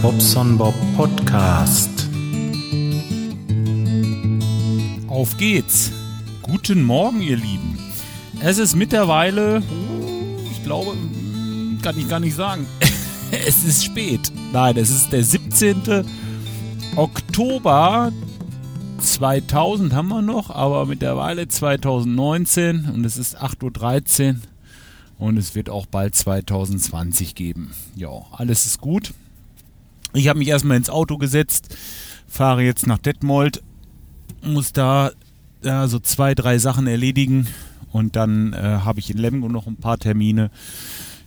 Bobson Bob Podcast. Auf geht's. Guten Morgen, ihr Lieben. Es ist mittlerweile, ich glaube, kann ich gar nicht sagen. es ist spät. Nein, es ist der 17. Oktober 2000 haben wir noch, aber mittlerweile 2019 und es ist 8.13 Uhr und es wird auch bald 2020 geben. Ja, alles ist gut. Ich habe mich erstmal ins Auto gesetzt, fahre jetzt nach Detmold, muss da ja, so zwei, drei Sachen erledigen und dann äh, habe ich in Lemgo noch ein paar Termine.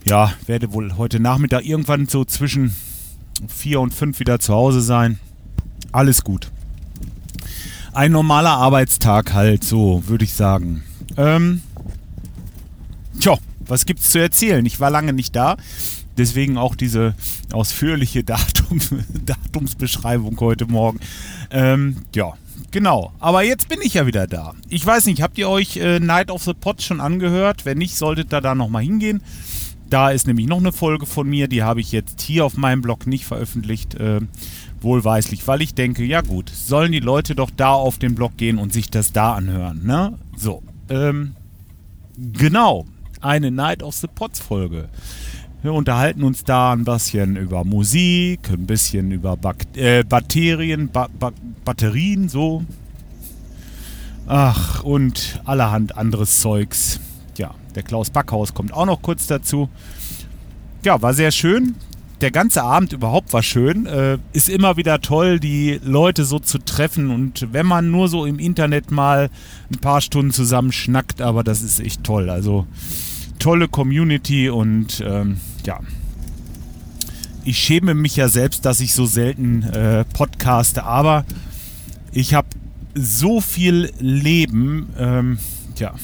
Ja, werde wohl heute Nachmittag irgendwann so zwischen vier und fünf wieder zu Hause sein. Alles gut ein normaler Arbeitstag halt, so würde ich sagen. Ähm, tja, was gibt's zu erzählen? Ich war lange nicht da. Deswegen auch diese ausführliche Datum, Datumsbeschreibung heute Morgen. Ähm, ja, genau. Aber jetzt bin ich ja wieder da. Ich weiß nicht, habt ihr euch äh, Night of the Pots schon angehört? Wenn nicht, solltet ihr da nochmal hingehen. Da ist nämlich noch eine Folge von mir, die habe ich jetzt hier auf meinem Blog nicht veröffentlicht. Äh, wohlweislich, weil ich denke, ja gut, sollen die Leute doch da auf den Blog gehen und sich das da anhören, ne? So, ähm, genau, eine Night of the Pots Folge. Wir unterhalten uns da ein bisschen über Musik, ein bisschen über Bak äh, Bakterien, ba ba Batterien, so. Ach, und allerhand anderes Zeugs. Ja, der Klaus Backhaus kommt auch noch kurz dazu. Ja, war sehr schön der ganze Abend überhaupt war schön. Äh, ist immer wieder toll, die Leute so zu treffen. Und wenn man nur so im Internet mal ein paar Stunden zusammen schnackt, aber das ist echt toll. Also tolle Community und ähm, ja. Ich schäme mich ja selbst, dass ich so selten äh, podcaste, aber ich habe so viel Leben. Ähm, ja,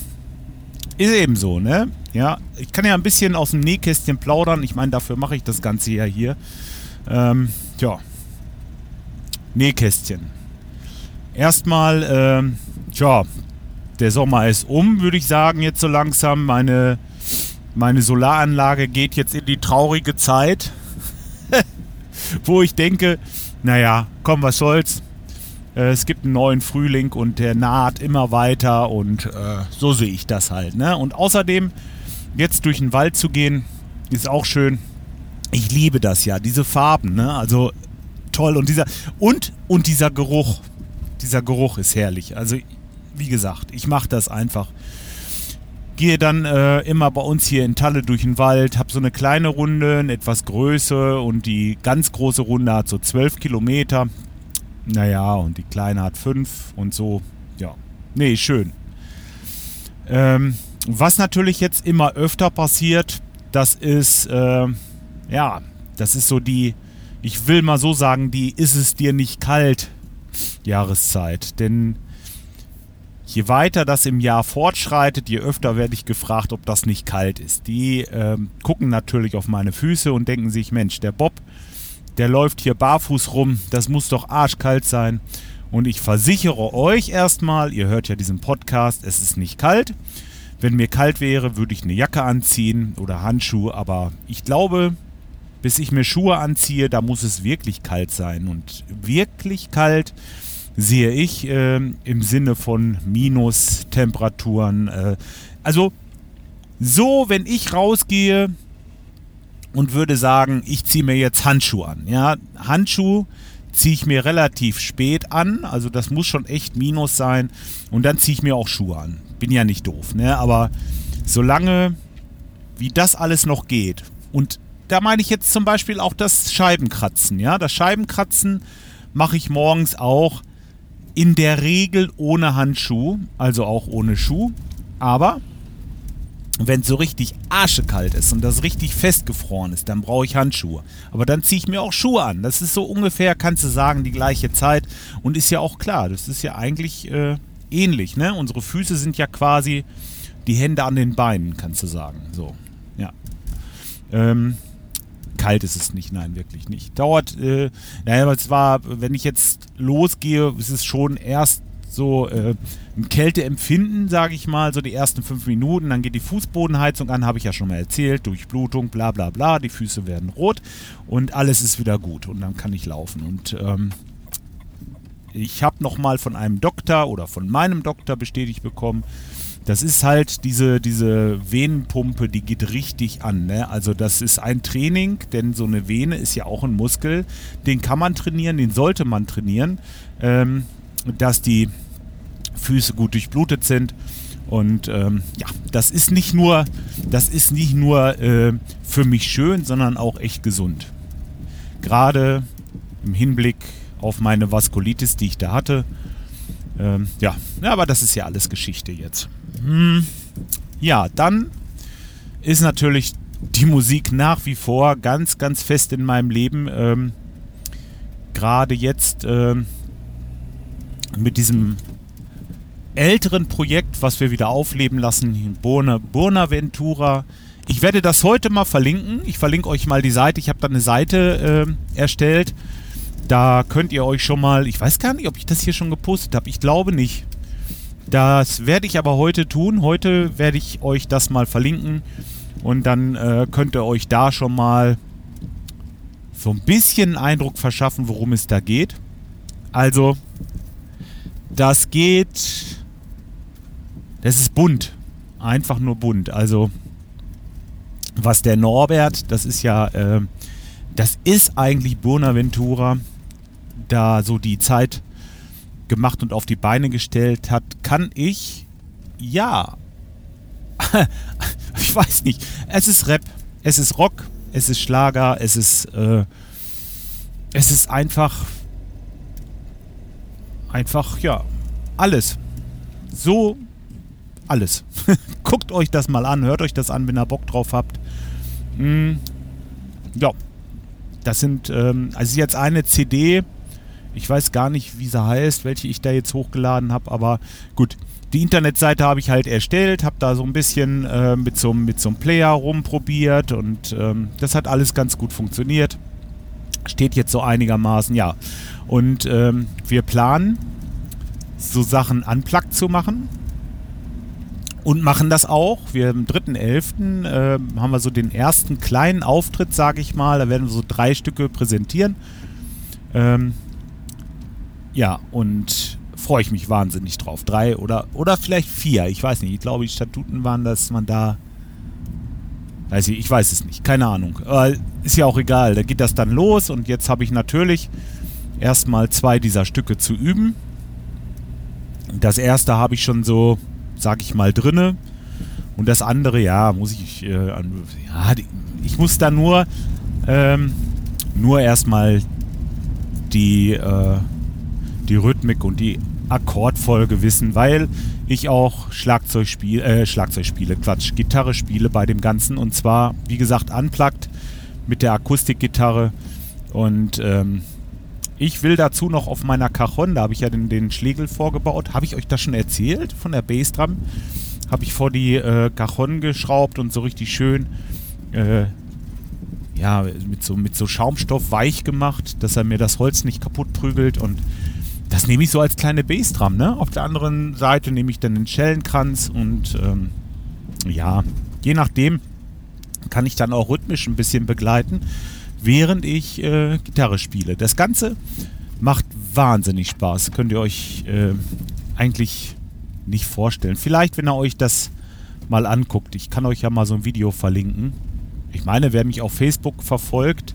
ist eben so, ne? Ja, ich kann ja ein bisschen aus dem Nähkästchen plaudern. Ich meine, dafür mache ich das Ganze ja hier. Ähm, ja. Nähkästchen. Erstmal, ähm, tja, der Sommer ist um, würde ich sagen, jetzt so langsam. Meine, meine Solaranlage geht jetzt in die traurige Zeit, wo ich denke, naja, komm, was soll's. Äh, es gibt einen neuen Frühling und der naht immer weiter und äh, so sehe ich das halt. Ne? Und außerdem, jetzt durch den Wald zu gehen, ist auch schön. Ich liebe das ja, diese Farben, ne? Also toll und dieser und und dieser Geruch, dieser Geruch ist herrlich. Also wie gesagt, ich mache das einfach. Gehe dann äh, immer bei uns hier in Talle durch den Wald, habe so eine kleine Runde, eine etwas größere und die ganz große Runde hat so 12 Kilometer. Naja, und die Kleine hat fünf und so. Ja. Nee, schön. Ähm, was natürlich jetzt immer öfter passiert, das ist, äh, ja, das ist so die, ich will mal so sagen, die ist es dir nicht kalt Jahreszeit. Denn je weiter das im Jahr fortschreitet, je öfter werde ich gefragt, ob das nicht kalt ist. Die äh, gucken natürlich auf meine Füße und denken sich, Mensch, der Bob, der läuft hier barfuß rum, das muss doch arschkalt sein. Und ich versichere euch erstmal, ihr hört ja diesen Podcast, es ist nicht kalt. Wenn mir kalt wäre, würde ich eine Jacke anziehen oder Handschuhe, aber ich glaube, bis ich mir Schuhe anziehe, da muss es wirklich kalt sein. Und wirklich kalt sehe ich äh, im Sinne von Minustemperaturen. Äh, also so, wenn ich rausgehe, und würde sagen, ich ziehe mir jetzt Handschuhe an. Ja, Handschuh ziehe ich mir relativ spät an, also das muss schon echt Minus sein. Und dann ziehe ich mir auch Schuhe an. Bin ja nicht doof, ne? Aber solange wie das alles noch geht und da meine ich jetzt zum Beispiel auch das Scheibenkratzen, ja, das Scheibenkratzen mache ich morgens auch in der Regel ohne Handschuh, also auch ohne Schuh, aber wenn es so richtig arschekalt ist und das richtig festgefroren ist, dann brauche ich Handschuhe. Aber dann ziehe ich mir auch Schuhe an. Das ist so ungefähr, kannst du sagen, die gleiche Zeit. Und ist ja auch klar, das ist ja eigentlich äh, ähnlich. Ne? Unsere Füße sind ja quasi die Hände an den Beinen, kannst du sagen. So, ja. Ähm, kalt ist es nicht, nein, wirklich nicht. Dauert, äh, naja, es war, wenn ich jetzt losgehe, ist es schon erst so äh, ein Kälteempfinden, sage ich mal, so die ersten fünf Minuten. Dann geht die Fußbodenheizung an, habe ich ja schon mal erzählt, Durchblutung, bla bla bla. Die Füße werden rot und alles ist wieder gut und dann kann ich laufen. Und ähm, ich habe nochmal von einem Doktor oder von meinem Doktor bestätigt bekommen, das ist halt diese, diese Venenpumpe, die geht richtig an. Ne? Also das ist ein Training, denn so eine Vene ist ja auch ein Muskel. Den kann man trainieren, den sollte man trainieren, ähm, dass die Füße gut durchblutet sind. Und ähm, ja, das ist nicht nur, das ist nicht nur äh, für mich schön, sondern auch echt gesund. Gerade im Hinblick auf meine Vaskulitis, die ich da hatte. Ähm, ja. ja, aber das ist ja alles Geschichte jetzt. Hm. Ja, dann ist natürlich die Musik nach wie vor ganz, ganz fest in meinem Leben. Ähm, Gerade jetzt ähm, mit diesem älteren Projekt, was wir wieder aufleben lassen, Burna, Burnaventura. Ich werde das heute mal verlinken. Ich verlinke euch mal die Seite. Ich habe da eine Seite äh, erstellt. Da könnt ihr euch schon mal, ich weiß gar nicht, ob ich das hier schon gepostet habe. Ich glaube nicht. Das werde ich aber heute tun. Heute werde ich euch das mal verlinken und dann äh, könnt ihr euch da schon mal so ein bisschen Eindruck verschaffen, worum es da geht. Also, das geht. Das ist bunt. Einfach nur bunt. Also, was der Norbert, das ist ja. Äh, das ist eigentlich Bonaventura, da so die Zeit gemacht und auf die Beine gestellt hat, kann ich, ja, ich weiß nicht, es ist Rap, es ist Rock, es ist Schlager, es ist, äh, es ist einfach, einfach, ja, alles. So, alles. Guckt euch das mal an, hört euch das an, wenn ihr Bock drauf habt. Mm, ja, das sind, ähm, also jetzt eine CD, ich weiß gar nicht, wie sie heißt, welche ich da jetzt hochgeladen habe, aber gut. Die Internetseite habe ich halt erstellt, habe da so ein bisschen äh, mit, so, mit so einem Player rumprobiert und ähm, das hat alles ganz gut funktioniert. Steht jetzt so einigermaßen, ja. Und ähm, wir planen, so Sachen unplugged zu machen und machen das auch. Wir am 3.11. Äh, haben wir so den ersten kleinen Auftritt, sage ich mal. Da werden wir so drei Stücke präsentieren. Ähm, ja, und freue ich mich wahnsinnig drauf. Drei oder, oder vielleicht vier, ich weiß nicht. Ich glaube, die Statuten waren, dass man da. Weiß ich, ich weiß es nicht, keine Ahnung. Aber ist ja auch egal. Da geht das dann los und jetzt habe ich natürlich erstmal zwei dieser Stücke zu üben. Das erste habe ich schon so, sag ich mal, drinne. Und das andere, ja, muss ich, äh, ja, ich muss da nur, ähm, nur erstmal die, äh, die Rhythmik und die Akkordfolge wissen, weil ich auch Schlagzeug spiele, äh, Schlagzeug spiele, Quatsch, Gitarre spiele bei dem Ganzen und zwar, wie gesagt, unplugged mit der Akustikgitarre und ähm, ich will dazu noch auf meiner Cajon, da habe ich ja den, den Schlegel vorgebaut, habe ich euch das schon erzählt von der Bassdrum? Habe ich vor die äh, Cajon geschraubt und so richtig schön äh, ja, mit so, mit so Schaumstoff weich gemacht, dass er mir das Holz nicht kaputt prügelt und das nehme ich so als kleine Bassdrum, ne? Auf der anderen Seite nehme ich dann den Schellenkranz und ähm, ja, je nachdem kann ich dann auch rhythmisch ein bisschen begleiten, während ich äh, Gitarre spiele. Das Ganze macht wahnsinnig Spaß. Könnt ihr euch äh, eigentlich nicht vorstellen. Vielleicht, wenn ihr euch das mal anguckt. Ich kann euch ja mal so ein Video verlinken. Ich meine, wer mich auf Facebook verfolgt,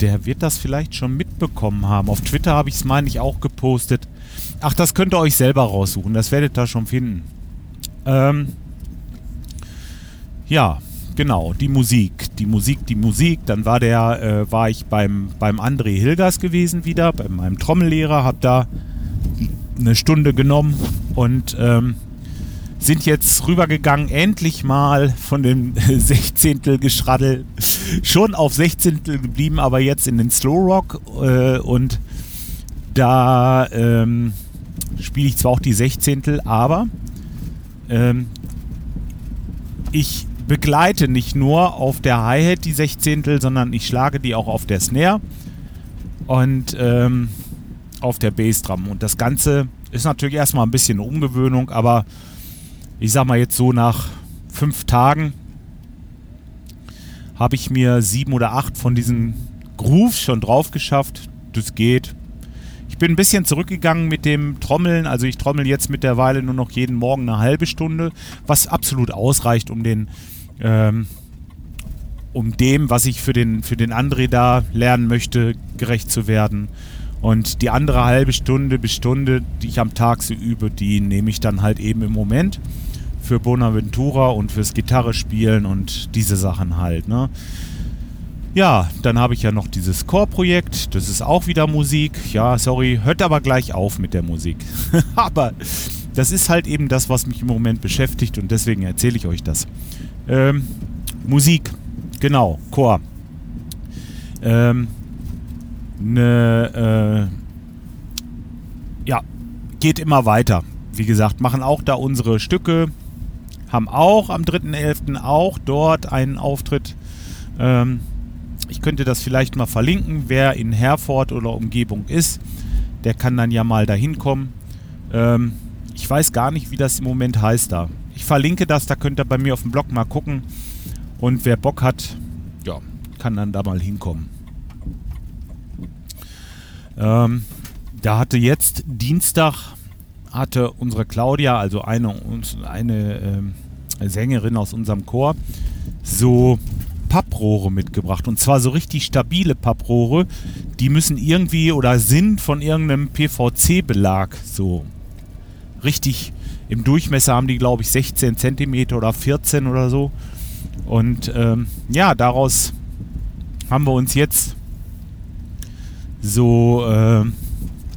der wird das vielleicht schon mitbekommen haben. Auf Twitter habe ich es, meine ich, auch gepostet. Ach, das könnt ihr euch selber raussuchen. Das werdet ihr schon finden. Ähm, ja, genau, die Musik. Die Musik, die Musik. Dann war der, äh, war ich beim, beim André Hilgers gewesen wieder, bei meinem Trommellehrer, habe da eine Stunde genommen und ähm, sind jetzt rübergegangen, endlich mal von dem Sechzehntel geschraddelt, schon auf Sechzehntel geblieben, aber jetzt in den Slow Rock äh, und da ähm, spiele ich zwar auch die Sechzehntel, aber ähm, ich begleite nicht nur auf der Hi-Hat die Sechzehntel, sondern ich schlage die auch auf der Snare und ähm, auf der Bassdrum. Und das Ganze ist natürlich erstmal ein bisschen Umgewöhnung, aber ich sag mal jetzt so nach fünf Tagen habe ich mir sieben oder acht von diesen Grooves schon drauf geschafft. Das geht. Ich bin ein bisschen zurückgegangen mit dem Trommeln. Also ich trommel jetzt mittlerweile nur noch jeden Morgen eine halbe Stunde, was absolut ausreicht, um den ähm, um dem, was ich für den, für den André da lernen möchte, gerecht zu werden. Und die andere halbe Stunde bis Stunde, die ich am Tag so übe, die nehme ich dann halt eben im Moment für Bonaventura und fürs Gitarre spielen und diese Sachen halt. Ne? Ja, dann habe ich ja noch dieses Chorprojekt, das ist auch wieder Musik. Ja, sorry, hört aber gleich auf mit der Musik. aber das ist halt eben das, was mich im Moment beschäftigt und deswegen erzähle ich euch das. Ähm, Musik, genau, Chor. Ähm, ne, äh, ja, geht immer weiter. Wie gesagt, machen auch da unsere Stücke, haben auch am 3.11. auch dort einen Auftritt. Ähm, ich könnte das vielleicht mal verlinken. Wer in Herford oder Umgebung ist, der kann dann ja mal dahin kommen. Ähm, ich weiß gar nicht, wie das im Moment heißt da. Ich verlinke das, da könnt ihr bei mir auf dem Blog mal gucken. Und wer Bock hat, ja, kann dann da mal hinkommen. Ähm, da hatte jetzt Dienstag hatte unsere Claudia, also eine, eine äh, Sängerin aus unserem Chor, so Papprohre mitgebracht. Und zwar so richtig stabile Papprohre. Die müssen irgendwie oder sind von irgendeinem PVC-Belag so richtig im Durchmesser haben die, glaube ich, 16 cm oder 14 oder so. Und ähm, ja, daraus haben wir uns jetzt so äh,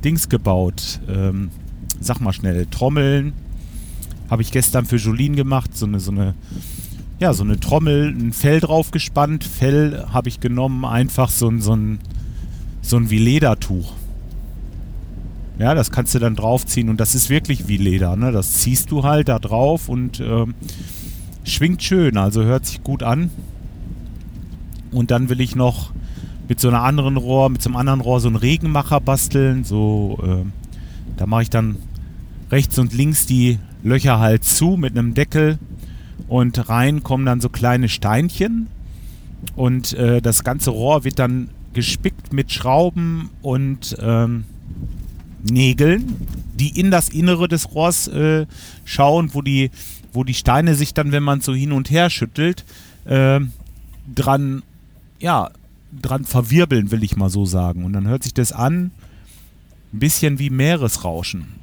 Dings gebaut. Ähm, sag mal schnell, Trommeln. Habe ich gestern für Jolien gemacht. So eine, so eine, ja, so eine Trommel, ein Fell drauf gespannt. Fell habe ich genommen, einfach so ein, so ein, so ein wie Ledertuch. Ja, das kannst du dann draufziehen und das ist wirklich wie Leder. Ne? Das ziehst du halt da drauf und äh, schwingt schön, also hört sich gut an. Und dann will ich noch mit so einer anderen Rohr, mit so einem anderen Rohr so einen Regenmacher basteln. So, äh, da mache ich dann rechts und links die Löcher halt zu mit einem Deckel und rein kommen dann so kleine Steinchen und äh, das ganze Rohr wird dann gespickt mit Schrauben und ähm, Nägeln, die in das Innere des Rohrs äh, schauen, wo die, wo die Steine sich dann, wenn man so hin und her schüttelt, äh, dran, ja, dran verwirbeln, will ich mal so sagen. Und dann hört sich das an, ein bisschen wie Meeresrauschen.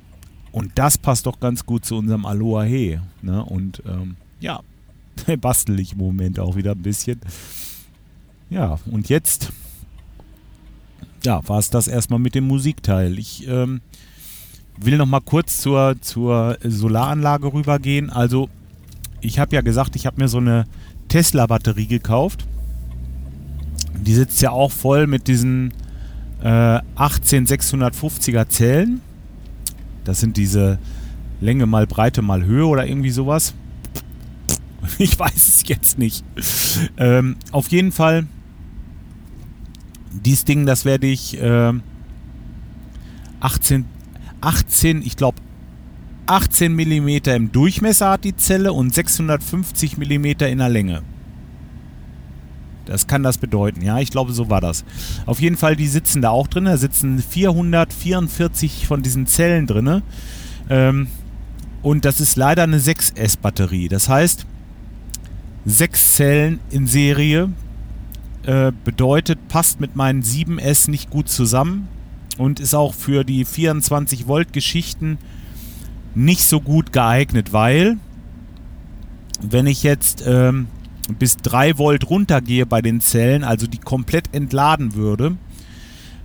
Und das passt doch ganz gut zu unserem Aloha He. Ne? Und ähm, ja, bastel ich im Moment auch wieder ein bisschen. Ja, und jetzt ja, war es das erstmal mit dem Musikteil. Ich ähm, will noch mal kurz zur, zur Solaranlage rübergehen. Also, ich habe ja gesagt, ich habe mir so eine Tesla-Batterie gekauft. Die sitzt ja auch voll mit diesen äh, 18650er Zellen. Das sind diese Länge mal Breite mal Höhe oder irgendwie sowas. Ich weiß es jetzt nicht. Ähm, auf jeden Fall dieses Ding, das werde ich äh, 18, 18, ich glaube 18 mm im Durchmesser hat die Zelle und 650 mm in der Länge. Das kann das bedeuten, ja, ich glaube, so war das. Auf jeden Fall, die sitzen da auch drin. Da sitzen 444 von diesen Zellen drin. Ähm, und das ist leider eine 6S-Batterie. Das heißt, sechs Zellen in Serie äh, bedeutet, passt mit meinen 7S nicht gut zusammen und ist auch für die 24 Volt Geschichten nicht so gut geeignet, weil wenn ich jetzt ähm, bis 3 Volt runtergehe bei den Zellen, also die komplett entladen würde,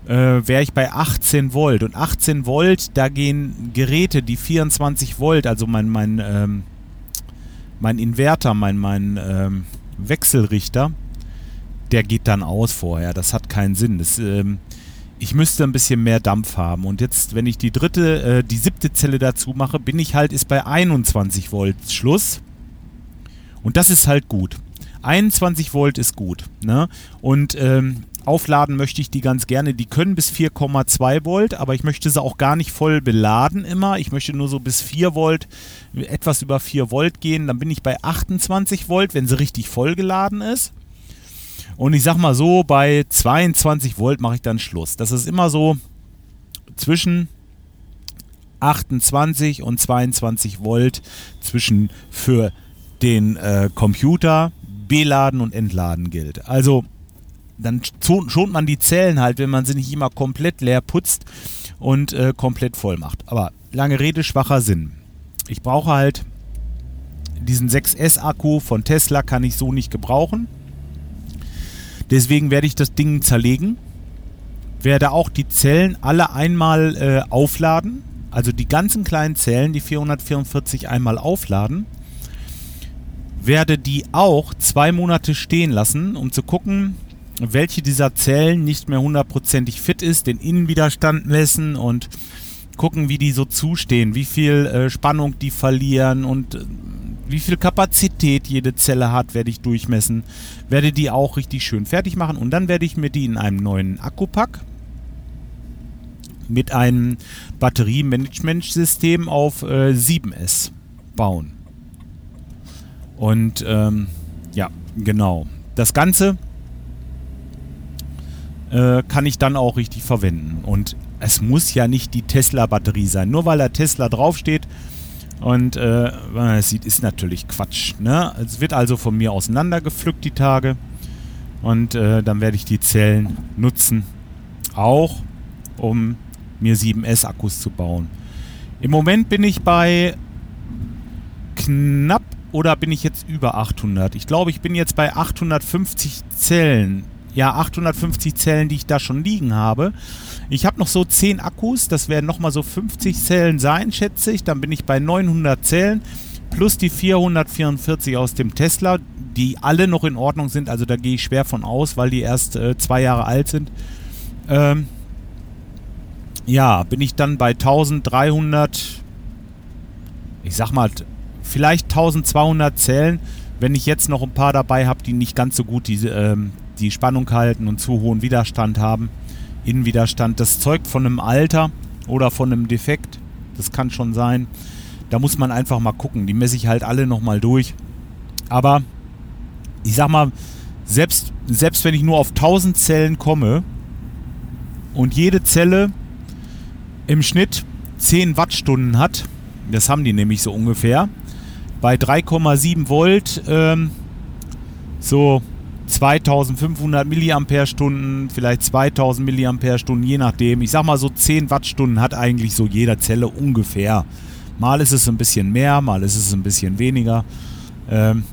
äh, wäre ich bei 18 Volt. Und 18 Volt, da gehen Geräte, die 24 Volt, also mein, mein, ähm, mein Inverter, mein, mein ähm, Wechselrichter, der geht dann aus vorher. Das hat keinen Sinn. Das, ähm, ich müsste ein bisschen mehr Dampf haben. Und jetzt, wenn ich die dritte, äh, die siebte Zelle dazu mache, bin ich halt, ist bei 21 Volt Schluss. Und das ist halt gut. 21 Volt ist gut. Ne? Und ähm, aufladen möchte ich die ganz gerne. Die können bis 4,2 Volt, aber ich möchte sie auch gar nicht voll beladen immer. Ich möchte nur so bis 4 Volt, etwas über 4 Volt gehen. Dann bin ich bei 28 Volt, wenn sie richtig voll geladen ist. Und ich sag mal so, bei 22 Volt mache ich dann Schluss. Das ist immer so zwischen 28 und 22 Volt zwischen für den äh, Computer beladen und entladen gilt. Also dann schont man die Zellen halt, wenn man sie nicht immer komplett leer putzt und äh, komplett voll macht. Aber lange Rede, schwacher Sinn. Ich brauche halt diesen 6S-Akku von Tesla, kann ich so nicht gebrauchen. Deswegen werde ich das Ding zerlegen, werde auch die Zellen alle einmal äh, aufladen, also die ganzen kleinen Zellen, die 444 einmal aufladen, werde die auch zwei Monate stehen lassen, um zu gucken, welche dieser Zellen nicht mehr hundertprozentig fit ist, den Innenwiderstand messen und gucken, wie die so zustehen, wie viel äh, Spannung die verlieren und äh, wie viel Kapazität jede Zelle hat, werde ich durchmessen. Werde die auch richtig schön fertig machen und dann werde ich mir die in einem neuen Akkupack mit einem Batteriemanagementsystem auf äh, 7S bauen. Und ähm, ja, genau. Das Ganze äh, kann ich dann auch richtig verwenden. Und es muss ja nicht die Tesla-Batterie sein. Nur weil da Tesla draufsteht und äh, man das sieht, ist natürlich Quatsch. Ne? Es wird also von mir auseinandergepflückt die Tage. Und äh, dann werde ich die Zellen nutzen. Auch um mir 7S-Akkus zu bauen. Im Moment bin ich bei knapp oder bin ich jetzt über 800? Ich glaube, ich bin jetzt bei 850 Zellen ja 850 Zellen, die ich da schon liegen habe. Ich habe noch so 10 Akkus, das werden nochmal so 50 Zellen sein, schätze ich. Dann bin ich bei 900 Zellen plus die 444 aus dem Tesla, die alle noch in Ordnung sind. Also da gehe ich schwer von aus, weil die erst äh, zwei Jahre alt sind. Ähm, ja, bin ich dann bei 1300, ich sag mal, vielleicht 1200 Zellen, wenn ich jetzt noch ein paar dabei habe, die nicht ganz so gut die, ähm, die Spannung halten und zu hohen Widerstand haben. Innenwiderstand, das zeugt von einem Alter oder von einem Defekt. Das kann schon sein. Da muss man einfach mal gucken. Die messe ich halt alle nochmal durch. Aber ich sag mal, selbst, selbst wenn ich nur auf 1000 Zellen komme und jede Zelle im Schnitt 10 Wattstunden hat, das haben die nämlich so ungefähr, bei 3,7 Volt ähm, so 2500 Milliampere-Stunden, vielleicht 2000 Milliampere-Stunden, je nachdem. Ich sag mal so 10 Wattstunden hat eigentlich so jeder Zelle ungefähr. Mal ist es ein bisschen mehr, mal ist es ein bisschen weniger. Ähm,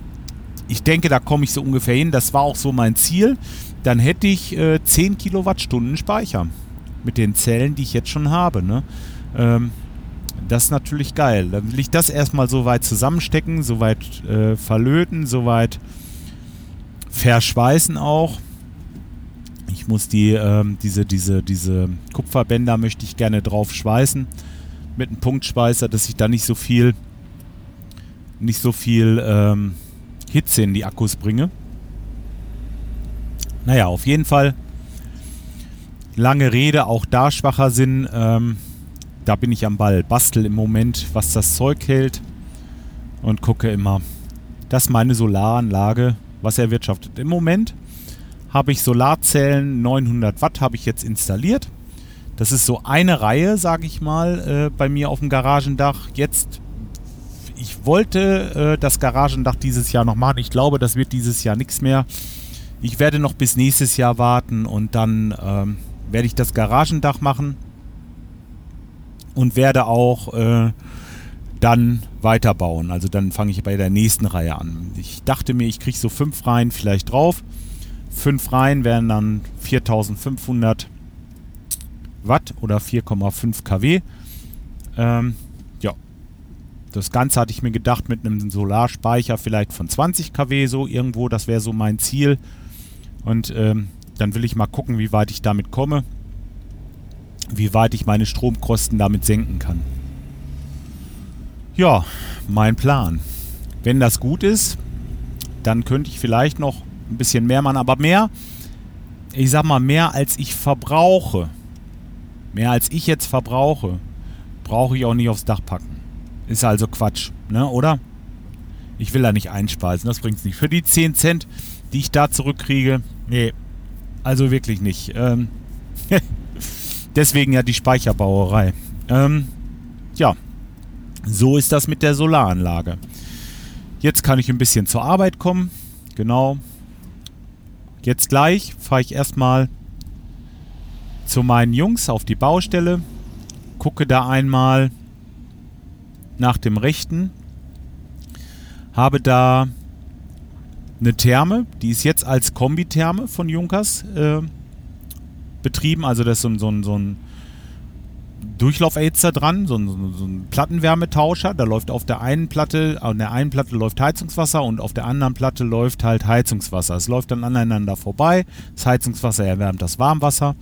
ich denke, da komme ich so ungefähr hin. Das war auch so mein Ziel. Dann hätte ich äh, 10 Kilowattstunden Speicher mit den Zellen, die ich jetzt schon habe. Ne? Ähm, das ist natürlich geil. Dann will ich das erstmal so weit zusammenstecken, so weit äh, verlöten, so weit verschweißen auch. Ich muss die, ähm, diese, diese, diese Kupferbänder möchte ich gerne drauf schweißen mit einem Punktschweißer, dass ich da nicht so viel, nicht so viel ähm, Hitze in die Akkus bringe. Naja, auf jeden Fall. Lange Rede, auch da schwacher Sinn. Ähm, da bin ich am Ball. Bastel im Moment, was das Zeug hält. Und gucke immer. Das ist meine Solaranlage was erwirtschaftet. Im Moment habe ich Solarzellen 900 Watt habe ich jetzt installiert. Das ist so eine Reihe, sage ich mal, äh, bei mir auf dem Garagendach. Jetzt, ich wollte äh, das Garagendach dieses Jahr noch machen. Ich glaube, das wird dieses Jahr nichts mehr. Ich werde noch bis nächstes Jahr warten und dann ähm, werde ich das Garagendach machen und werde auch äh, dann weiterbauen. Also dann fange ich bei der nächsten Reihe an. Ich dachte mir, ich kriege so fünf Reihen vielleicht drauf. Fünf Reihen wären dann 4500 Watt oder 4,5 kW. Ähm, ja, das Ganze hatte ich mir gedacht mit einem Solarspeicher vielleicht von 20 kW so irgendwo. Das wäre so mein Ziel. Und ähm, dann will ich mal gucken, wie weit ich damit komme. Wie weit ich meine Stromkosten damit senken kann. Ja, mein Plan. Wenn das gut ist, dann könnte ich vielleicht noch ein bisschen mehr machen, aber mehr, ich sag mal, mehr als ich verbrauche, mehr als ich jetzt verbrauche, brauche ich auch nicht aufs Dach packen. Ist also Quatsch, ne, oder? Ich will da nicht einspeisen, das bringt's nicht. Für die 10 Cent, die ich da zurückkriege, nee, also wirklich nicht. Ähm, deswegen ja die Speicherbauerei. Ähm, ja, so ist das mit der Solaranlage. Jetzt kann ich ein bisschen zur Arbeit kommen. Genau. Jetzt gleich fahre ich erstmal zu meinen Jungs auf die Baustelle. Gucke da einmal nach dem Rechten. Habe da eine Therme, die ist jetzt als Kombitherme von Junkers äh, betrieben. Also das ist so ein, so ein, so ein Durchlauferhitzer dran, so ein, so ein, Plattenwärmetauscher. Da läuft auf der einen Platte, an der einen Platte läuft Heizungswasser und auf der anderen Platte läuft halt Heizungswasser. Es läuft dann aneinander vorbei. Das Heizungswasser erwärmt das Warmwasser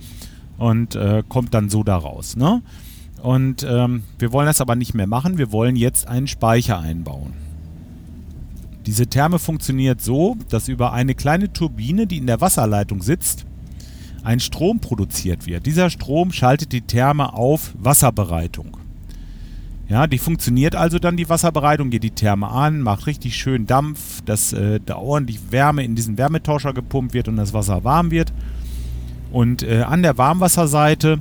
und äh, kommt dann so da raus. Ne? Und ähm, wir wollen das aber nicht mehr machen. Wir wollen jetzt einen Speicher einbauen. Diese Therme funktioniert so, dass über eine kleine Turbine, die in der Wasserleitung sitzt, ein Strom produziert wird. Dieser Strom schaltet die Therme auf Wasserbereitung. Ja, die funktioniert also dann, die Wasserbereitung, geht die Therme an, macht richtig schön Dampf, dass äh, da ordentlich Wärme in diesen Wärmetauscher gepumpt wird und das Wasser warm wird. Und äh, an der Warmwasserseite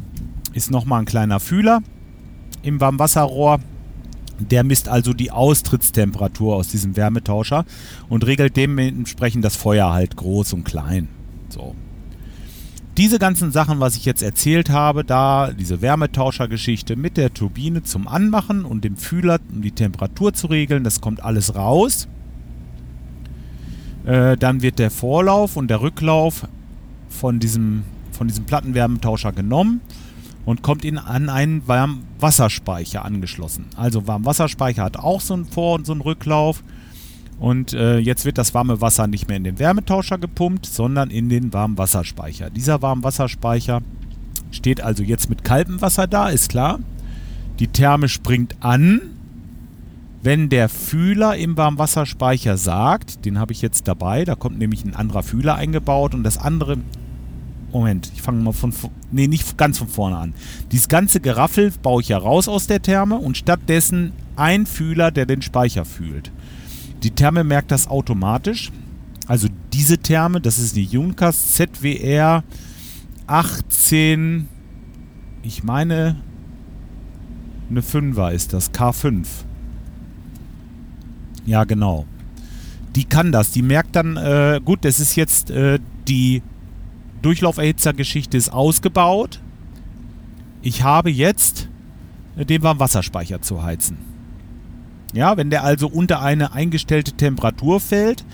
ist nochmal ein kleiner Fühler im Warmwasserrohr. Der misst also die Austrittstemperatur aus diesem Wärmetauscher und regelt dementsprechend das Feuer halt groß und klein. So, diese ganzen Sachen, was ich jetzt erzählt habe, da diese Wärmetauschergeschichte mit der Turbine zum Anmachen und dem Fühler, um die Temperatur zu regeln, das kommt alles raus. Äh, dann wird der Vorlauf und der Rücklauf von diesem, von diesem Plattenwärmetauscher genommen und kommt in, an einen Warmwasserspeicher angeschlossen. Also Warmwasserspeicher hat auch so einen Vor- und so einen Rücklauf. Und äh, jetzt wird das warme Wasser nicht mehr in den Wärmetauscher gepumpt, sondern in den Warmwasserspeicher. Dieser Warmwasserspeicher steht also jetzt mit kaltem Wasser da, ist klar. Die Therme springt an, wenn der Fühler im Warmwasserspeicher sagt, den habe ich jetzt dabei, da kommt nämlich ein anderer Fühler eingebaut und das andere Moment, ich fange mal von nee, nicht ganz von vorne an. Dieses ganze Geraffel baue ich ja raus aus der Therme und stattdessen ein Fühler, der den Speicher fühlt. Die Therme merkt das automatisch. Also diese Therme, das ist die Junkers ZWR 18, ich meine, eine 5er ist das, K5. Ja, genau. Die kann das. Die merkt dann, äh, gut, das ist jetzt äh, die Durchlauferhitzergeschichte ist ausgebaut. Ich habe jetzt den Warmwasserspeicher zu heizen. Ja, wenn der also unter eine eingestellte Temperatur fällt,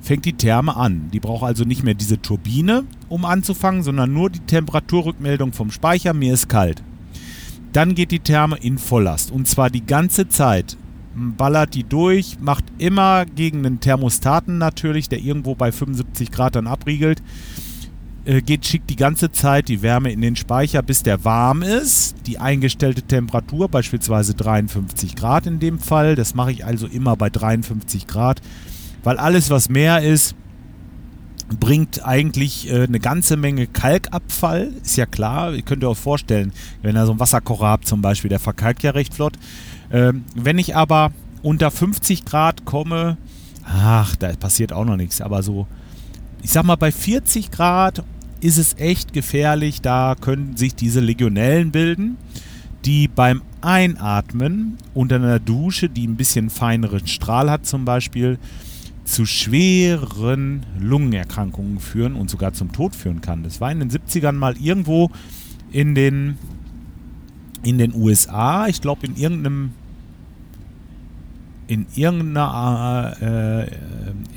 fängt die Therme an. Die braucht also nicht mehr diese Turbine, um anzufangen, sondern nur die Temperaturrückmeldung vom Speicher, mir ist kalt. Dann geht die Therme in Volllast und zwar die ganze Zeit. Ballert die durch, macht immer gegen den Thermostaten natürlich, der irgendwo bei 75 Grad dann abriegelt äh, geht, schickt die ganze Zeit die Wärme in den Speicher, bis der warm ist. Die eingestellte Temperatur, beispielsweise 53 Grad in dem Fall. Das mache ich also immer bei 53 Grad, weil alles, was mehr ist, bringt eigentlich äh, eine ganze Menge Kalkabfall. Ist ja klar, ihr könnt euch vorstellen, wenn ihr so einen Wasserkocher habt zum Beispiel, der verkalkt ja recht flott. Ähm, wenn ich aber unter 50 Grad komme, ach, da passiert auch noch nichts, aber so, ich sag mal bei 40 Grad ist es echt gefährlich. Da können sich diese Legionellen bilden, die beim Einatmen unter einer Dusche, die ein bisschen feineren Strahl hat zum Beispiel, zu schweren Lungenerkrankungen führen und sogar zum Tod führen kann. Das war in den 70ern mal irgendwo in den, in den USA, ich glaube in irgendeinem in irgendeiner, äh,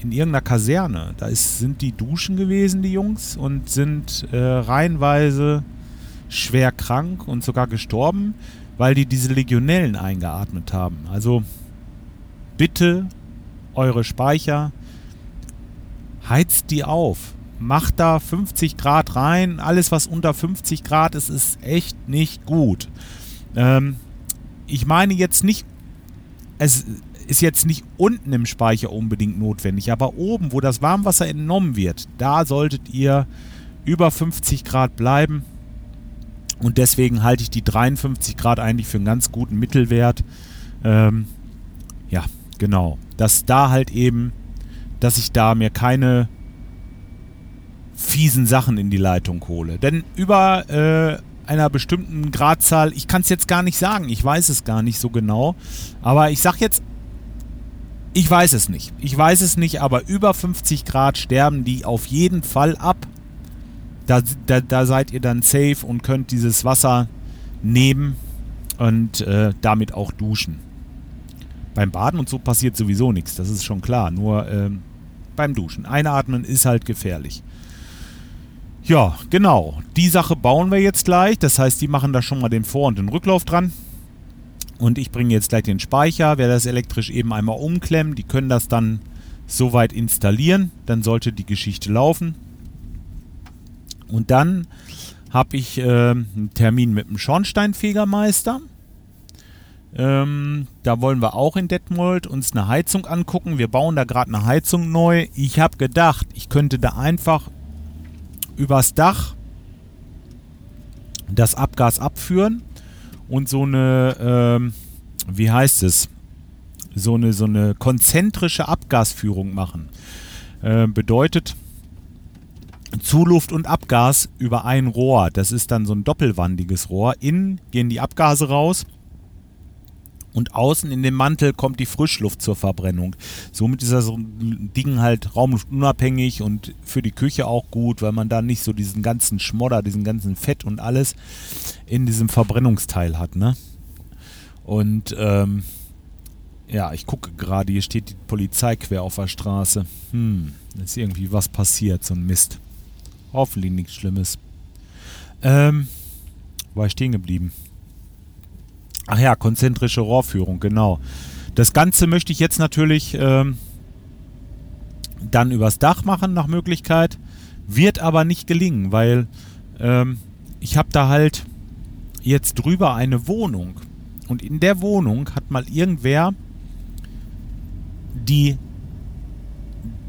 in irgendeiner Kaserne. Da ist, sind die duschen gewesen, die Jungs, und sind äh, reihenweise schwer krank und sogar gestorben, weil die diese Legionellen eingeatmet haben. Also bitte eure Speicher, heizt die auf. Macht da 50 Grad rein. Alles, was unter 50 Grad ist, ist echt nicht gut. Ähm, ich meine jetzt nicht, es, ist jetzt nicht unten im Speicher unbedingt notwendig, aber oben, wo das Warmwasser entnommen wird, da solltet ihr über 50 Grad bleiben. Und deswegen halte ich die 53 Grad eigentlich für einen ganz guten Mittelwert. Ähm, ja, genau. Dass da halt eben, dass ich da mir keine fiesen Sachen in die Leitung hole. Denn über äh, einer bestimmten Gradzahl, ich kann es jetzt gar nicht sagen, ich weiß es gar nicht so genau, aber ich sag jetzt, ich weiß es nicht. Ich weiß es nicht, aber über 50 Grad sterben die auf jeden Fall ab. Da, da, da seid ihr dann safe und könnt dieses Wasser nehmen und äh, damit auch duschen. Beim Baden und so passiert sowieso nichts, das ist schon klar. Nur ähm, beim Duschen. Einatmen ist halt gefährlich. Ja, genau. Die Sache bauen wir jetzt gleich. Das heißt, die machen da schon mal den Vor- und den Rücklauf dran. Und ich bringe jetzt gleich den Speicher, werde das elektrisch eben einmal umklemmen. Die können das dann soweit installieren. Dann sollte die Geschichte laufen. Und dann habe ich äh, einen Termin mit dem Schornsteinfegermeister. Ähm, da wollen wir auch in Detmold uns eine Heizung angucken. Wir bauen da gerade eine Heizung neu. Ich habe gedacht, ich könnte da einfach übers Dach das Abgas abführen und so eine, ähm, wie heißt es, so eine, so eine konzentrische Abgasführung machen. Äh, bedeutet Zuluft und Abgas über ein Rohr. Das ist dann so ein doppelwandiges Rohr. Innen gehen die Abgase raus und außen in dem Mantel kommt die Frischluft zur Verbrennung. Somit ist das Ding halt raumluftunabhängig und für die Küche auch gut, weil man da nicht so diesen ganzen Schmodder, diesen ganzen Fett und alles in diesem Verbrennungsteil hat, ne? Und ähm, ja, ich gucke gerade, hier steht die Polizei quer auf der Straße. Hm, ist irgendwie was passiert, so ein Mist. Hoffentlich nichts Schlimmes. Ähm, war ich stehen geblieben? Ach ja, konzentrische Rohrführung, genau. Das Ganze möchte ich jetzt natürlich ähm, dann übers Dach machen, nach Möglichkeit. Wird aber nicht gelingen, weil ähm, ich habe da halt jetzt drüber eine Wohnung. Und in der Wohnung hat mal irgendwer die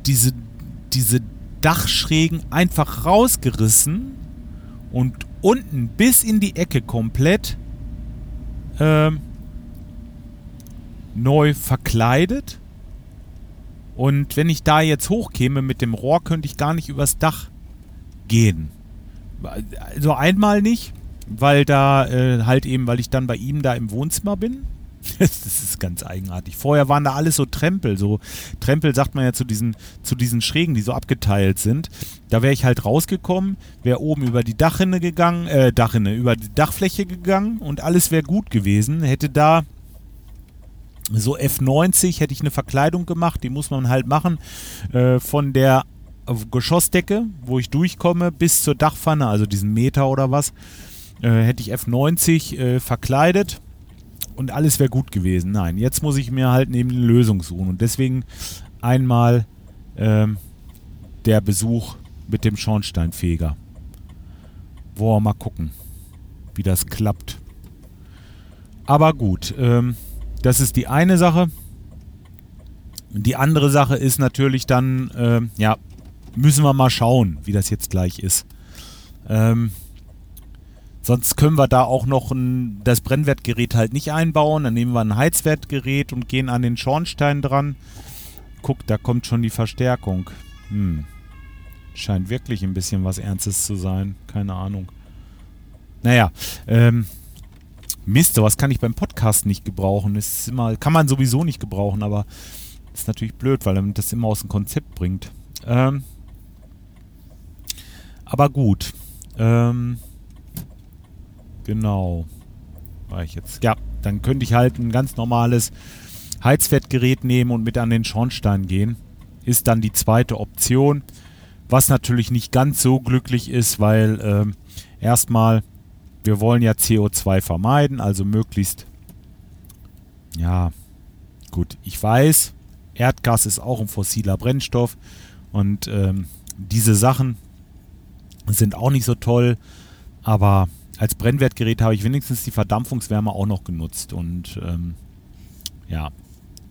diese, diese Dachschrägen einfach rausgerissen und unten bis in die Ecke komplett ähm, neu verkleidet. Und wenn ich da jetzt hochkäme mit dem Rohr, könnte ich gar nicht übers Dach gehen. Also einmal nicht, weil da äh, halt eben, weil ich dann bei ihm da im Wohnzimmer bin. das ist ganz eigenartig. Vorher waren da alles so Trempel, so Trempel sagt man ja zu diesen, zu diesen Schrägen, die so abgeteilt sind. Da wäre ich halt rausgekommen, wäre oben über die Dachrinne gegangen, äh, Dachrinne, über die Dachfläche gegangen und alles wäre gut gewesen. Hätte da so F90 hätte ich eine Verkleidung gemacht, die muss man halt machen, äh, von der Geschossdecke, wo ich durchkomme, bis zur Dachpfanne, also diesen Meter oder was, äh, hätte ich F90 äh, verkleidet und alles wäre gut gewesen. Nein, jetzt muss ich mir halt neben eine Lösung suchen. Und deswegen einmal ähm, der Besuch mit dem Schornsteinfeger. Boah, mal gucken, wie das klappt. Aber gut, ähm, das ist die eine Sache. Die andere Sache ist natürlich dann, ähm, ja, müssen wir mal schauen, wie das jetzt gleich ist. Ähm, Sonst können wir da auch noch ein, das Brennwertgerät halt nicht einbauen. Dann nehmen wir ein Heizwertgerät und gehen an den Schornstein dran. Guck, da kommt schon die Verstärkung. Hm. Scheint wirklich ein bisschen was Ernstes zu sein. Keine Ahnung. Naja, ähm, Mist, sowas kann ich beim Podcast nicht gebrauchen. ist immer, kann man sowieso nicht gebrauchen, aber ist natürlich blöd, weil man das immer aus dem Konzept bringt. Ähm, aber gut. Ähm, Genau. War ich jetzt. Ja, dann könnte ich halt ein ganz normales Heizfettgerät nehmen und mit an den Schornstein gehen. Ist dann die zweite Option. Was natürlich nicht ganz so glücklich ist, weil ähm, erstmal, wir wollen ja CO2 vermeiden, also möglichst, ja, gut, ich weiß, Erdgas ist auch ein fossiler Brennstoff und ähm, diese Sachen sind auch nicht so toll, aber als Brennwertgerät habe ich wenigstens die Verdampfungswärme auch noch genutzt. Und ähm, ja,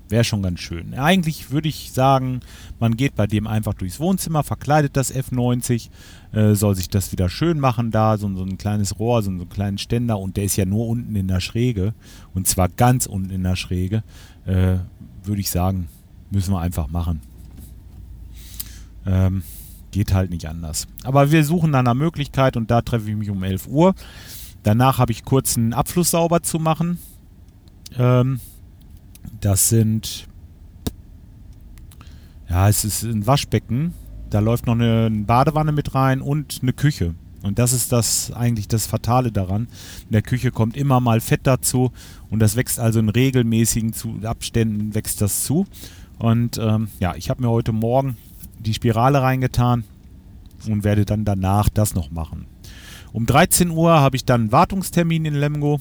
Wäre schon ganz schön. Eigentlich würde ich sagen, man geht bei dem einfach durchs Wohnzimmer, verkleidet das F90, äh, soll sich das wieder schön machen da, so, so ein kleines Rohr, so, so einen kleinen Ständer und der ist ja nur unten in der Schräge und zwar ganz unten in der Schräge. Äh, würde ich sagen, müssen wir einfach machen. Ähm, geht halt nicht anders. Aber wir suchen nach einer Möglichkeit und da treffe ich mich um 11 Uhr. Danach habe ich kurz einen Abfluss sauber zu machen. Ähm, das sind, ja, es ist ein Waschbecken. Da läuft noch eine Badewanne mit rein und eine Küche. Und das ist das eigentlich das Fatale daran. In der Küche kommt immer mal Fett dazu und das wächst also in regelmäßigen Abständen wächst das zu. Und ähm, ja, ich habe mir heute Morgen die Spirale reingetan und werde dann danach das noch machen. Um 13 Uhr habe ich dann einen Wartungstermin in Lemgo.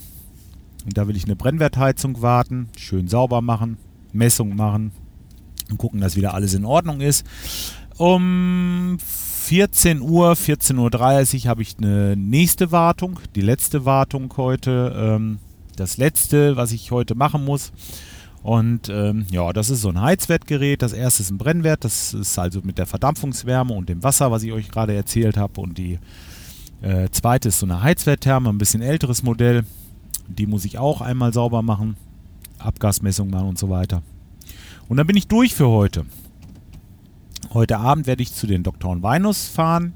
Und da will ich eine Brennwertheizung warten, schön sauber machen, Messung machen und gucken, dass wieder alles in Ordnung ist. Um 14 Uhr, 14.30 Uhr habe ich eine nächste Wartung, die letzte Wartung heute. Ähm, das letzte, was ich heute machen muss. Und ähm, ja, das ist so ein Heizwertgerät. Das erste ist ein Brennwert. Das ist also mit der Verdampfungswärme und dem Wasser, was ich euch gerade erzählt habe. Und die äh, zweite ist so eine Heizwerttherme, ein bisschen älteres Modell. Die muss ich auch einmal sauber machen. Abgasmessung machen und so weiter. Und dann bin ich durch für heute. Heute Abend werde ich zu den Doktoren Weinus fahren.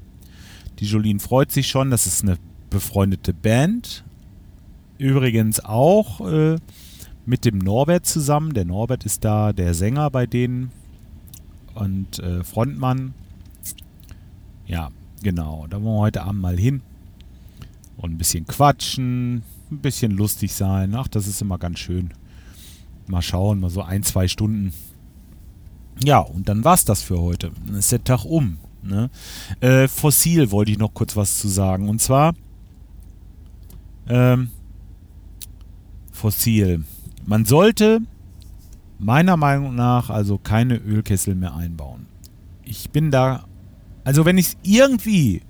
Die Jolien freut sich schon. Das ist eine befreundete Band. Übrigens auch äh, mit dem Norbert zusammen. Der Norbert ist da der Sänger bei denen und äh, Frontmann. Ja, genau. Da wollen wir heute Abend mal hin und ein bisschen quatschen, ein bisschen lustig sein. Ach, das ist immer ganz schön. Mal schauen, mal so ein, zwei Stunden. Ja, und dann war's das für heute. Dann ist der Tag um. Ne? Äh, Fossil wollte ich noch kurz was zu sagen. Und zwar ähm, Fossil. Man sollte meiner Meinung nach also keine Ölkessel mehr einbauen. Ich bin da, also wenn ich es irgendwie,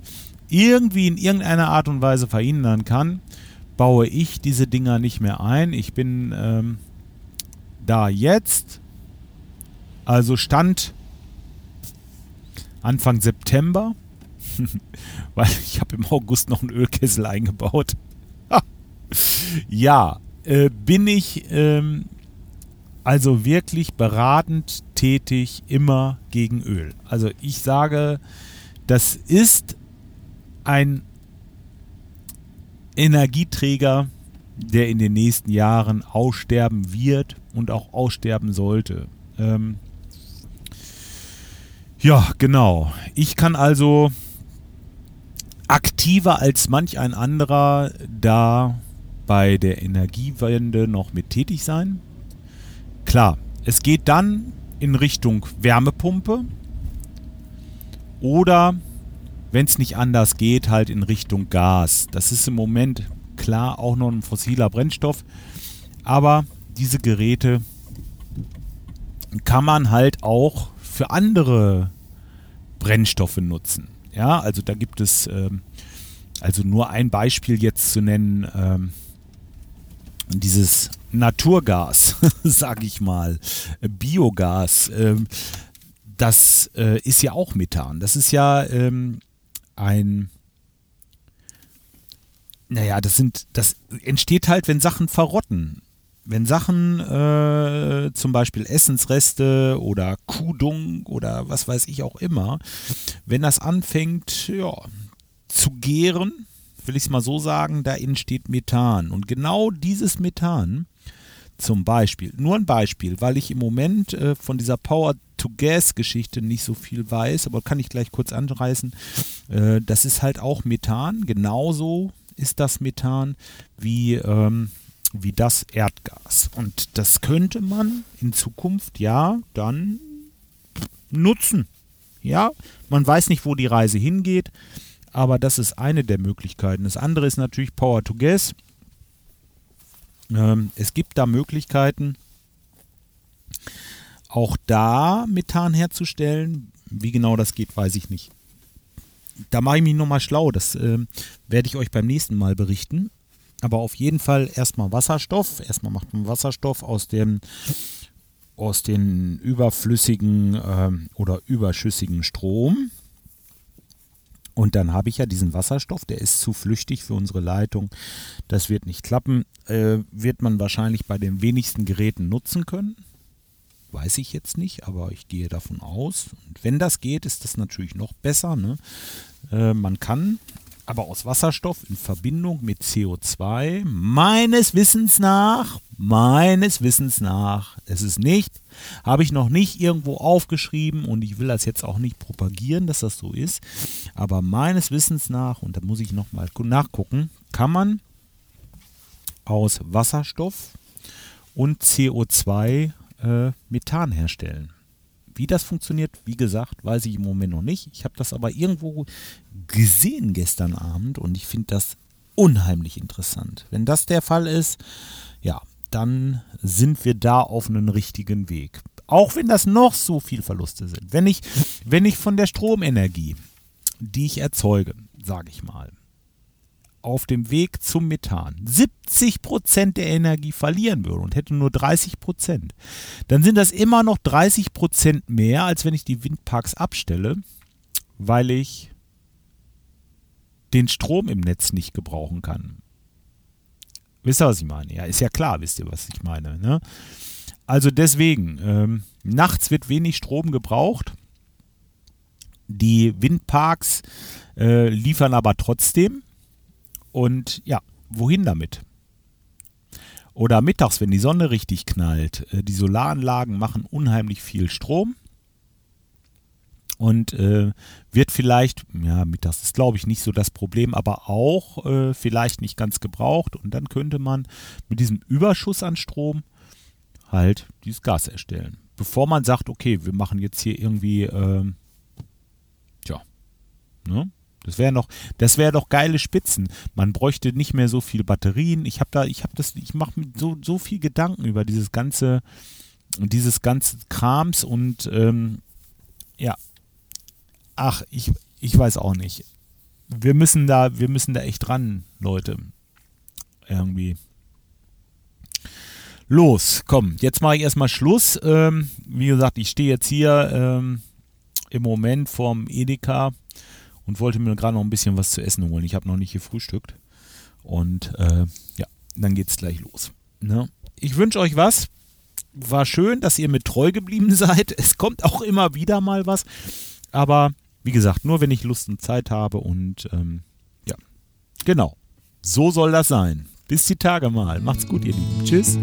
irgendwie in irgendeiner Art und Weise verhindern kann, baue ich diese Dinger nicht mehr ein. Ich bin ähm, da jetzt, also Stand Anfang September, weil ich habe im August noch einen Ölkessel eingebaut. ja, äh, bin ich ähm, also wirklich beratend tätig immer gegen Öl. Also ich sage, das ist ein Energieträger, der in den nächsten Jahren aussterben wird und auch aussterben sollte. Ähm ja, genau. Ich kann also aktiver als manch ein anderer da bei der Energiewende noch mit tätig sein. Klar, es geht dann in Richtung Wärmepumpe oder wenn es nicht anders geht, halt in Richtung Gas. Das ist im Moment klar auch noch ein fossiler Brennstoff, aber diese Geräte kann man halt auch für andere Brennstoffe nutzen. Ja, also da gibt es ähm, also nur ein Beispiel jetzt zu nennen. Ähm, dieses Naturgas, sag ich mal, Biogas, ähm, das äh, ist ja auch Methan. Das ist ja ähm, ein, naja, das sind, das entsteht halt, wenn Sachen verrotten. Wenn Sachen, äh, zum Beispiel Essensreste oder Kudung oder was weiß ich auch immer, wenn das anfängt, ja, zu gären, will ich es mal so sagen, da entsteht Methan. Und genau dieses Methan, zum Beispiel, nur ein Beispiel, weil ich im Moment äh, von dieser Power To-Gas-Geschichte nicht so viel weiß, aber kann ich gleich kurz anreißen. Äh, das ist halt auch Methan. Genauso ist das Methan wie, ähm, wie das Erdgas. Und das könnte man in Zukunft ja dann nutzen. Ja, man weiß nicht, wo die Reise hingeht, aber das ist eine der Möglichkeiten. Das andere ist natürlich Power to Gas. Ähm, es gibt da Möglichkeiten, auch da Methan herzustellen. Wie genau das geht, weiß ich nicht. Da mache ich mich nochmal schlau. Das äh, werde ich euch beim nächsten Mal berichten. Aber auf jeden Fall erstmal Wasserstoff. Erstmal macht man Wasserstoff aus dem aus den überflüssigen ähm, oder überschüssigen Strom. Und dann habe ich ja diesen Wasserstoff, der ist zu flüchtig für unsere Leitung. Das wird nicht klappen. Äh, wird man wahrscheinlich bei den wenigsten Geräten nutzen können. Weiß ich jetzt nicht, aber ich gehe davon aus. Und wenn das geht, ist das natürlich noch besser. Ne? Äh, man kann aber aus Wasserstoff in Verbindung mit CO2 meines Wissens nach, meines Wissens nach, es ist nicht, habe ich noch nicht irgendwo aufgeschrieben und ich will das jetzt auch nicht propagieren, dass das so ist, aber meines Wissens nach, und da muss ich nochmal nachgucken, kann man aus Wasserstoff und CO2 äh, Methan herstellen. Wie das funktioniert, wie gesagt, weiß ich im Moment noch nicht. Ich habe das aber irgendwo gesehen gestern Abend und ich finde das unheimlich interessant. Wenn das der Fall ist, ja, dann sind wir da auf einem richtigen Weg. Auch wenn das noch so viel Verluste sind. Wenn ich, wenn ich von der Stromenergie, die ich erzeuge, sage ich mal, auf dem Weg zum Methan 70 Prozent der Energie verlieren würde und hätte nur 30 Prozent, dann sind das immer noch 30 Prozent mehr, als wenn ich die Windparks abstelle, weil ich den Strom im Netz nicht gebrauchen kann. Wisst ihr, was ich meine? Ja, ist ja klar, wisst ihr, was ich meine. Ne? Also deswegen, ähm, nachts wird wenig Strom gebraucht. Die Windparks äh, liefern aber trotzdem. Und ja, wohin damit? Oder mittags, wenn die Sonne richtig knallt. Äh, die Solaranlagen machen unheimlich viel Strom. Und äh, wird vielleicht, ja, mittags ist glaube ich nicht so das Problem, aber auch äh, vielleicht nicht ganz gebraucht. Und dann könnte man mit diesem Überschuss an Strom halt dieses Gas erstellen. Bevor man sagt, okay, wir machen jetzt hier irgendwie, ähm, tja, ne? Das wäre noch, das wäre doch geile Spitzen. Man bräuchte nicht mehr so viel Batterien. Ich habe da, ich habe das, ich mache mir so, so viel Gedanken über dieses ganze, dieses ganze Krams und ähm, ja, ach, ich, ich weiß auch nicht. Wir müssen da, wir müssen da echt ran, Leute. Irgendwie. Los, komm, jetzt mache ich erstmal Schluss. Ähm, wie gesagt, ich stehe jetzt hier ähm, im Moment vorm Edeka und wollte mir gerade noch ein bisschen was zu essen holen. Ich habe noch nicht gefrühstückt. Und äh, ja, dann geht's gleich los. Ne? Ich wünsche euch was. War schön, dass ihr mit treu geblieben seid. Es kommt auch immer wieder mal was. Aber wie gesagt, nur wenn ich Lust und Zeit habe. Und ähm, ja, genau. So soll das sein. Bis die Tage mal. Macht's gut, ihr Lieben. Tschüss.